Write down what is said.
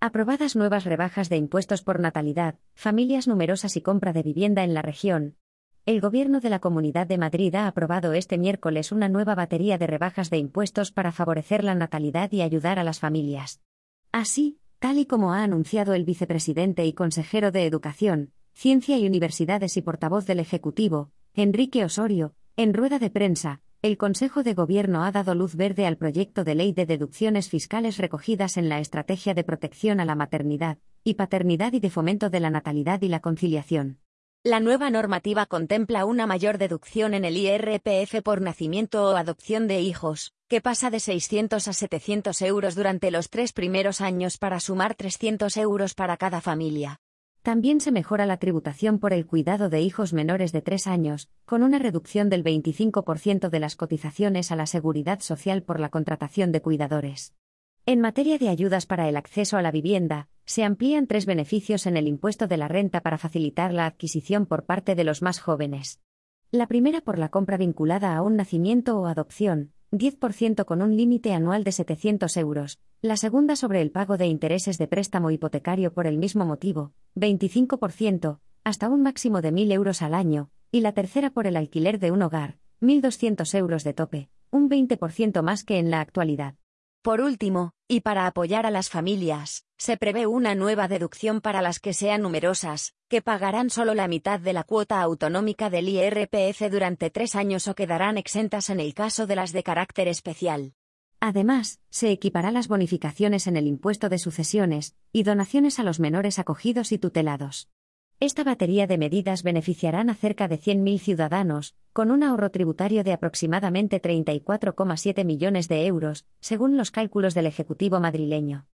Aprobadas nuevas rebajas de impuestos por natalidad, familias numerosas y compra de vivienda en la región. El Gobierno de la Comunidad de Madrid ha aprobado este miércoles una nueva batería de rebajas de impuestos para favorecer la natalidad y ayudar a las familias. Así, tal y como ha anunciado el vicepresidente y consejero de Educación, Ciencia y Universidades y portavoz del Ejecutivo, Enrique Osorio, en rueda de prensa, el Consejo de Gobierno ha dado luz verde al proyecto de ley de deducciones fiscales recogidas en la Estrategia de Protección a la Maternidad y Paternidad y de Fomento de la Natalidad y la Conciliación. La nueva normativa contempla una mayor deducción en el IRPF por nacimiento o adopción de hijos, que pasa de 600 a 700 euros durante los tres primeros años para sumar 300 euros para cada familia. También se mejora la tributación por el cuidado de hijos menores de 3 años, con una reducción del 25% de las cotizaciones a la seguridad social por la contratación de cuidadores. En materia de ayudas para el acceso a la vivienda, se amplían tres beneficios en el impuesto de la renta para facilitar la adquisición por parte de los más jóvenes. La primera por la compra vinculada a un nacimiento o adopción, 10% con un límite anual de 700 euros, la segunda sobre el pago de intereses de préstamo hipotecario por el mismo motivo, 25%, hasta un máximo de 1.000 euros al año, y la tercera por el alquiler de un hogar, 1.200 euros de tope, un 20% más que en la actualidad. Por último, y para apoyar a las familias, se prevé una nueva deducción para las que sean numerosas, que pagarán solo la mitad de la cuota autonómica del IRPF durante tres años o quedarán exentas en el caso de las de carácter especial. Además, se equipará las bonificaciones en el impuesto de sucesiones y donaciones a los menores acogidos y tutelados. Esta batería de medidas beneficiarán a cerca de 100.000 ciudadanos, con un ahorro tributario de aproximadamente 34,7 millones de euros, según los cálculos del Ejecutivo madrileño.